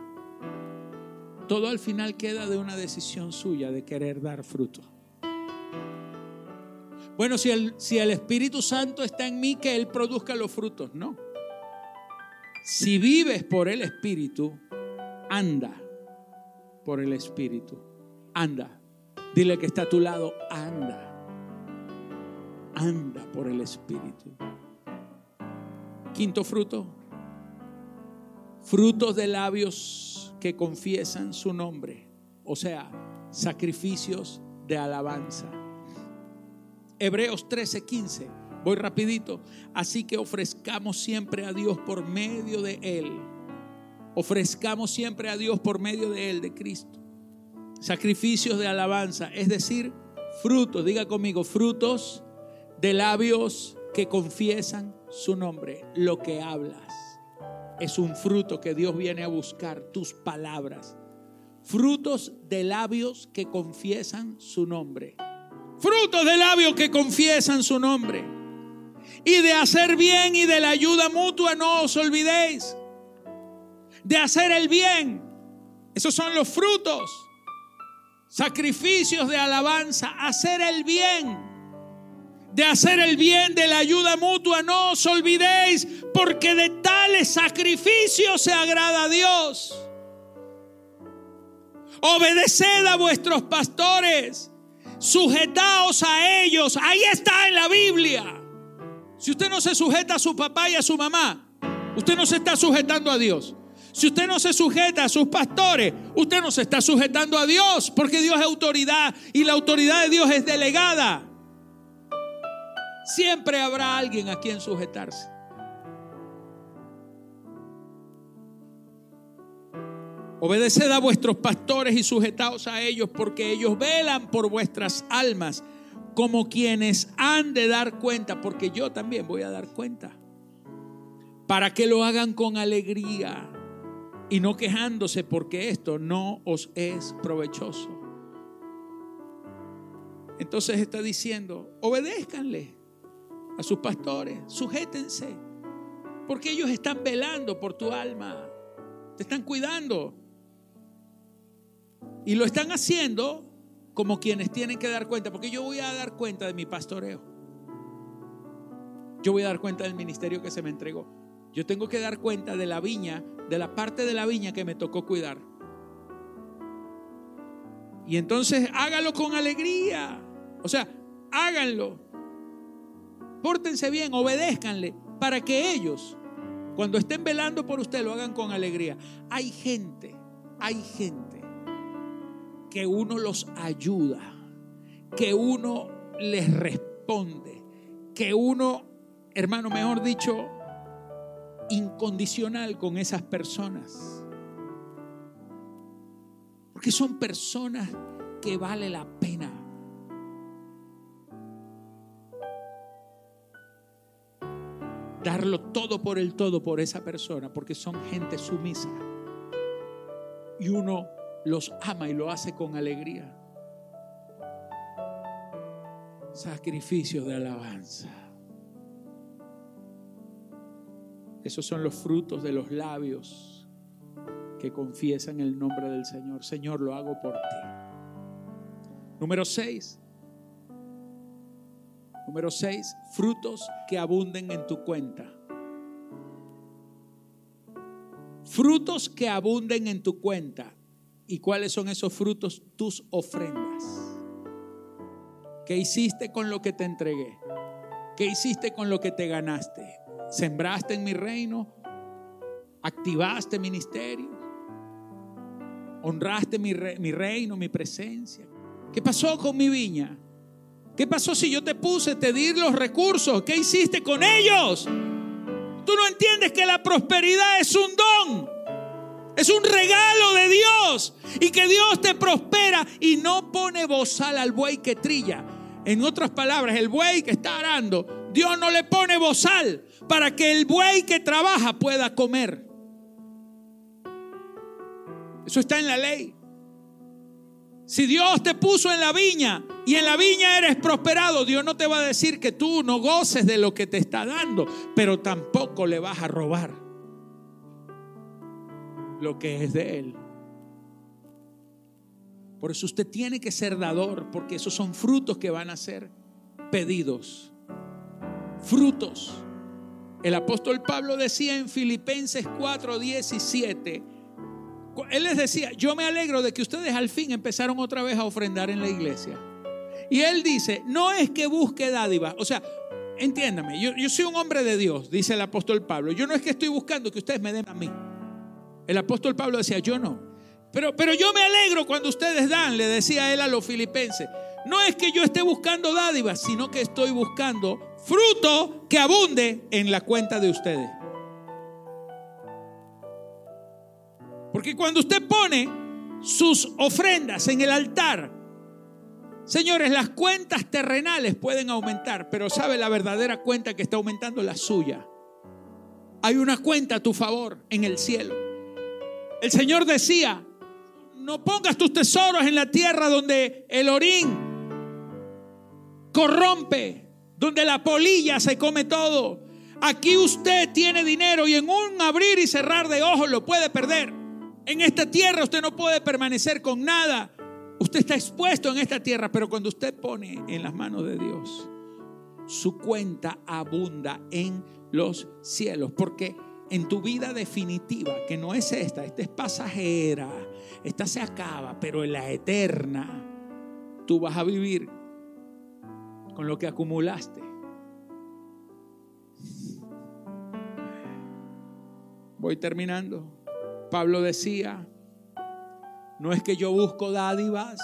Todo al final queda de una decisión suya de querer dar fruto. Bueno, si el, si el Espíritu Santo está en mí, que Él produzca los frutos. No. Si vives por el Espíritu, anda por el Espíritu. Anda. Dile que está a tu lado, anda. Anda por el Espíritu. Quinto fruto, frutos de labios que confiesan su nombre, o sea, sacrificios de alabanza. Hebreos 13:15, voy rapidito, así que ofrezcamos siempre a Dios por medio de Él, ofrezcamos siempre a Dios por medio de Él, de Cristo, sacrificios de alabanza, es decir, frutos, diga conmigo, frutos de labios que confiesan su nombre, lo que hablas es un fruto que Dios viene a buscar, tus palabras. Frutos de labios que confiesan su nombre. Frutos de labios que confiesan su nombre. Y de hacer bien y de la ayuda mutua, no os olvidéis. De hacer el bien. Esos son los frutos. Sacrificios de alabanza. Hacer el bien de hacer el bien, de la ayuda mutua. No os olvidéis, porque de tales sacrificios se agrada a Dios. Obedeced a vuestros pastores, sujetaos a ellos. Ahí está en la Biblia. Si usted no se sujeta a su papá y a su mamá, usted no se está sujetando a Dios. Si usted no se sujeta a sus pastores, usted no se está sujetando a Dios, porque Dios es autoridad y la autoridad de Dios es delegada. Siempre habrá alguien a quien sujetarse. Obedeced a vuestros pastores y sujetaos a ellos, porque ellos velan por vuestras almas, como quienes han de dar cuenta, porque yo también voy a dar cuenta, para que lo hagan con alegría y no quejándose porque esto no os es provechoso. Entonces está diciendo, obedézcanle a sus pastores, sujétense, porque ellos están velando por tu alma, te están cuidando. Y lo están haciendo como quienes tienen que dar cuenta, porque yo voy a dar cuenta de mi pastoreo. Yo voy a dar cuenta del ministerio que se me entregó. Yo tengo que dar cuenta de la viña, de la parte de la viña que me tocó cuidar. Y entonces hágalo con alegría. O sea, háganlo. Pórtense bien, obedézcanle para que ellos, cuando estén velando por usted, lo hagan con alegría. Hay gente, hay gente que uno los ayuda, que uno les responde, que uno, hermano, mejor dicho, incondicional con esas personas. Porque son personas que vale la pena. Darlo todo por el todo por esa persona, porque son gente sumisa. Y uno los ama y lo hace con alegría. Sacrificio de alabanza. Esos son los frutos de los labios que confiesan el nombre del Señor. Señor, lo hago por ti. Número 6. Número 6. Frutos que abunden en tu cuenta. Frutos que abunden en tu cuenta. ¿Y cuáles son esos frutos? Tus ofrendas. ¿Qué hiciste con lo que te entregué? ¿Qué hiciste con lo que te ganaste? ¿Sembraste en mi reino? ¿Activaste ministerio? ¿Honraste mi, mi reino, mi presencia? ¿Qué pasó con mi viña? ¿Qué pasó si yo te puse, te di los recursos? ¿Qué hiciste con ellos? Tú no entiendes que la prosperidad es un don. Es un regalo de Dios. Y que Dios te prospera y no pone bozal al buey que trilla. En otras palabras, el buey que está arando, Dios no le pone bozal para que el buey que trabaja pueda comer. Eso está en la ley. Si Dios te puso en la viña y en la viña eres prosperado, Dios no te va a decir que tú no goces de lo que te está dando, pero tampoco le vas a robar lo que es de Él. Por eso usted tiene que ser dador, porque esos son frutos que van a ser pedidos. Frutos. El apóstol Pablo decía en Filipenses 4, 17, él les decía, yo me alegro de que ustedes al fin empezaron otra vez a ofrendar en la iglesia. Y él dice, no es que busque dádiva, o sea, entiéndame, yo, yo soy un hombre de Dios, dice el apóstol Pablo, yo no es que estoy buscando que ustedes me den a mí. El apóstol Pablo decía, yo no. Pero, pero yo me alegro cuando ustedes dan, le decía él a los filipenses. No es que yo esté buscando dádivas, sino que estoy buscando fruto que abunde en la cuenta de ustedes. Porque cuando usted pone sus ofrendas en el altar, señores, las cuentas terrenales pueden aumentar, pero sabe la verdadera cuenta que está aumentando la suya. Hay una cuenta a tu favor en el cielo. El Señor decía, no pongas tus tesoros en la tierra donde el orín corrompe, donde la polilla se come todo. Aquí usted tiene dinero y en un abrir y cerrar de ojos lo puede perder. En esta tierra usted no puede permanecer con nada. Usted está expuesto en esta tierra, pero cuando usted pone en las manos de Dios, su cuenta abunda en los cielos, porque en tu vida definitiva, que no es esta, esta es pasajera, esta se acaba, pero en la eterna, tú vas a vivir con lo que acumulaste. Voy terminando. Pablo decía, no es que yo busco dádivas,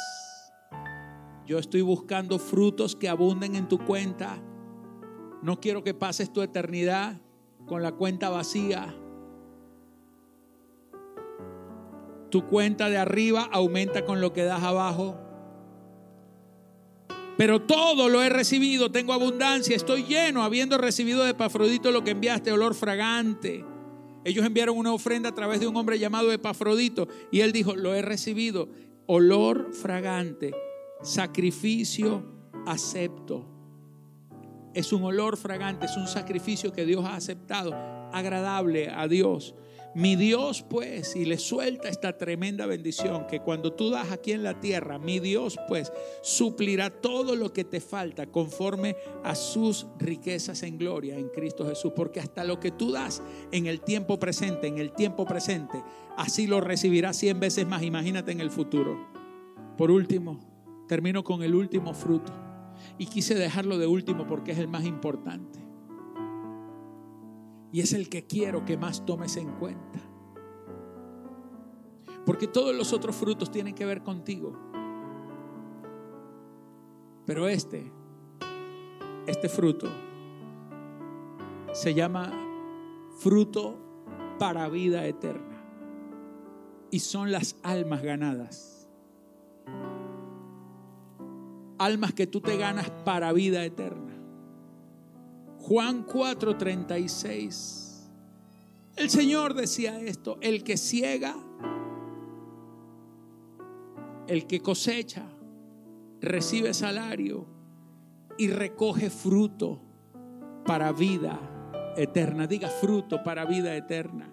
yo estoy buscando frutos que abunden en tu cuenta. No quiero que pases tu eternidad con la cuenta vacía. Tu cuenta de arriba aumenta con lo que das abajo. Pero todo lo he recibido, tengo abundancia, estoy lleno, habiendo recibido de Epafrodito lo que enviaste, olor fragante. Ellos enviaron una ofrenda a través de un hombre llamado Epafrodito y él dijo, lo he recibido, olor fragante, sacrificio acepto. Es un olor fragante, es un sacrificio que Dios ha aceptado, agradable a Dios. Mi Dios pues, y le suelta esta tremenda bendición que cuando tú das aquí en la tierra, mi Dios pues suplirá todo lo que te falta conforme a sus riquezas en gloria en Cristo Jesús. Porque hasta lo que tú das en el tiempo presente, en el tiempo presente, así lo recibirás cien veces más. Imagínate en el futuro. Por último, termino con el último fruto. Y quise dejarlo de último porque es el más importante. Y es el que quiero que más tomes en cuenta. Porque todos los otros frutos tienen que ver contigo. Pero este, este fruto, se llama fruto para vida eterna. Y son las almas ganadas. Almas que tú te ganas para vida eterna. Juan 4:36. El Señor decía esto, el que ciega, el que cosecha, recibe salario y recoge fruto para vida eterna. Diga fruto para vida eterna.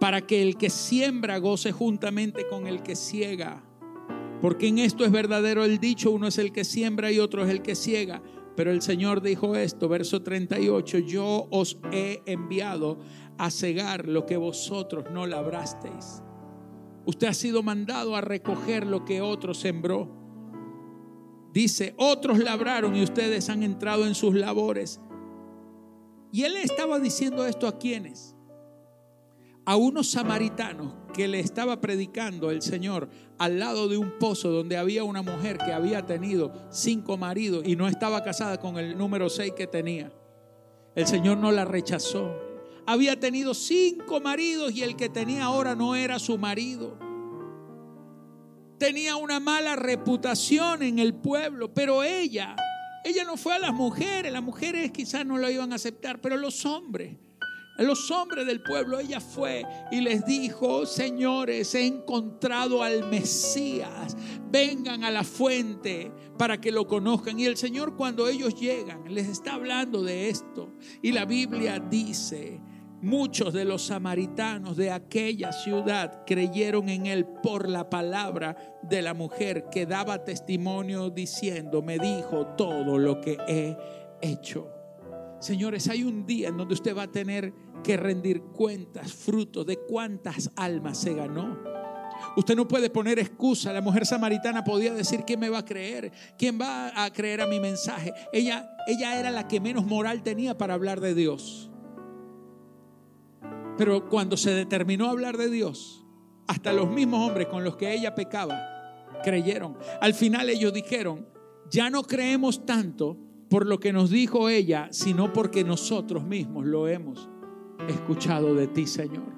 Para que el que siembra goce juntamente con el que ciega. Porque en esto es verdadero el dicho, uno es el que siembra y otro es el que ciega. Pero el Señor dijo esto, verso 38, yo os he enviado a cegar lo que vosotros no labrasteis. Usted ha sido mandado a recoger lo que otro sembró. Dice, otros labraron y ustedes han entrado en sus labores. Y él estaba diciendo esto a quienes? A unos samaritanos que le estaba predicando el Señor al lado de un pozo donde había una mujer que había tenido cinco maridos y no estaba casada con el número seis que tenía. El Señor no la rechazó. Había tenido cinco maridos y el que tenía ahora no era su marido. Tenía una mala reputación en el pueblo, pero ella, ella no fue a las mujeres, las mujeres quizás no lo iban a aceptar, pero los hombres los hombres del pueblo, ella fue y les dijo, señores, he encontrado al Mesías, vengan a la fuente para que lo conozcan. Y el Señor cuando ellos llegan les está hablando de esto. Y la Biblia dice, muchos de los samaritanos de aquella ciudad creyeron en él por la palabra de la mujer que daba testimonio diciendo, me dijo todo lo que he hecho. Señores, hay un día en donde usted va a tener que rendir cuentas, fruto de cuántas almas se ganó. Usted no puede poner excusa. La mujer samaritana podía decir, ¿quién me va a creer? ¿Quién va a creer a mi mensaje? Ella, ella era la que menos moral tenía para hablar de Dios. Pero cuando se determinó a hablar de Dios, hasta los mismos hombres con los que ella pecaba, creyeron. Al final ellos dijeron, ya no creemos tanto por lo que nos dijo ella, sino porque nosotros mismos lo hemos escuchado de ti, Señor.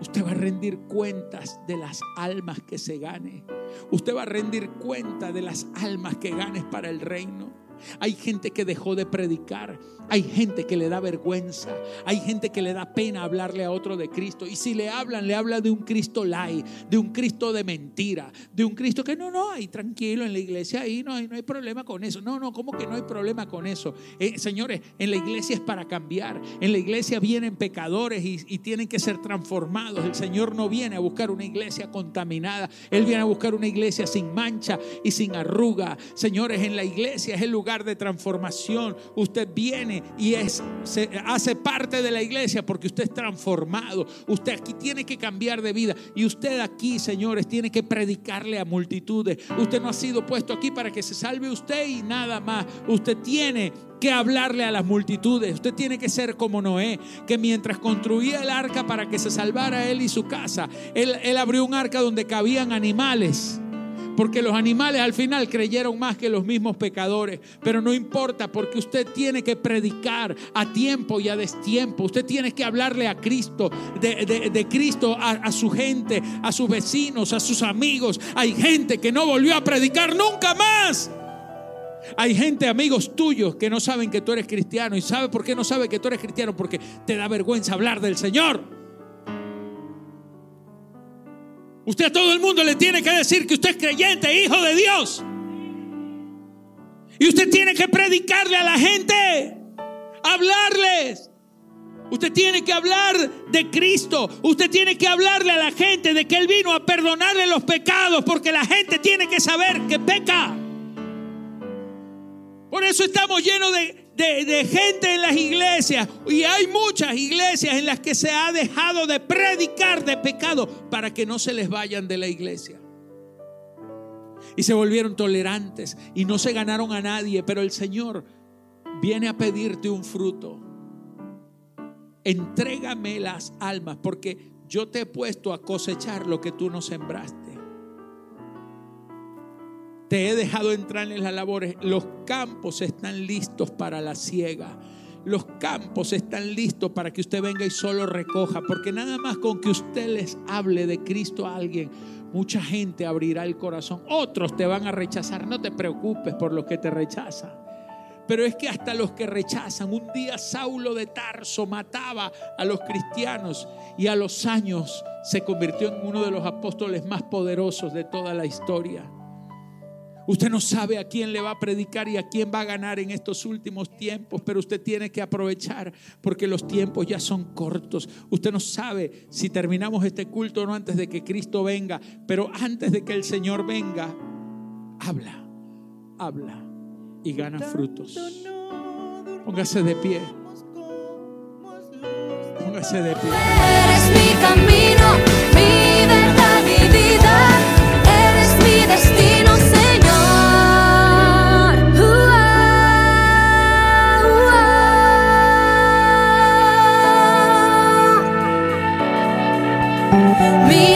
Usted va a rendir cuentas de las almas que se gane. Usted va a rendir cuenta de las almas que ganes para el reino. Hay gente que dejó de predicar. Hay gente que le da vergüenza. Hay gente que le da pena hablarle a otro de Cristo. Y si le hablan, le habla de un Cristo light, de un Cristo de mentira, de un Cristo que no, no, ahí tranquilo en la iglesia, ahí no hay, no hay problema con eso. No, no, ¿cómo que no hay problema con eso? Eh, señores, en la iglesia es para cambiar. En la iglesia vienen pecadores y, y tienen que ser transformados. El Señor no viene a buscar una iglesia contaminada. Él viene a buscar una iglesia sin mancha y sin arruga. Señores, en la iglesia es el lugar de transformación. Usted viene y es, se, hace parte de la iglesia porque usted es transformado. Usted aquí tiene que cambiar de vida. Y usted aquí, señores, tiene que predicarle a multitudes. Usted no ha sido puesto aquí para que se salve usted y nada más. Usted tiene que hablarle a las multitudes. Usted tiene que ser como Noé, que mientras construía el arca para que se salvara él y su casa, él, él abrió un arca donde cabían animales. Porque los animales al final creyeron más que los mismos pecadores. Pero no importa porque usted tiene que predicar a tiempo y a destiempo. Usted tiene que hablarle a Cristo, de, Cristo a, a su gente, a sus vecinos, a sus amigos. Hay gente que no volvió a predicar nunca más. Hay gente, amigos tuyos, que no saben que tú eres cristiano. ¿Y sabe por qué no sabe que tú eres cristiano? Porque te da vergüenza hablar del Señor. Usted a todo el mundo le tiene que decir que usted es creyente, hijo de Dios. Y usted tiene que predicarle a la gente, hablarles. Usted tiene que hablar de Cristo. Usted tiene que hablarle a la gente de que Él vino a perdonarle los pecados, porque la gente tiene que saber que peca. Por eso estamos llenos de, gente en las iglesias. Y hay muchas iglesias en las que se ha dejado de predicar de pecado para que no se les vayan de la iglesia. Y se volvieron tolerantes y no se ganaron a nadie. Pero el Señor viene a pedirte un fruto. Entrégame las almas porque yo te he puesto a cosechar lo que tú no sembraste. Te he dejado entrar en las labores. Los campos están listos para la siega. Los campos están listos para que usted venga y solo recoja. Porque nada más con que usted les hable de Cristo a alguien, mucha gente abrirá el corazón. Otros te van a rechazar. No te preocupes por los que te rechazan. Pero es que hasta los que rechazan, un día Saulo de Tarso mataba a los cristianos y a los años se convirtió en uno de los apóstoles más poderosos de toda la historia. Usted no sabe a quién le va a predicar y a quién va a ganar en estos últimos tiempos, pero usted tiene que aprovechar porque los tiempos ya son cortos. Usted no sabe si terminamos este culto o no antes de que Cristo venga, pero antes de que el Señor venga, habla, habla y gana frutos. Póngase de pie. Póngase de pie. Eres mi camino, mi verdad. me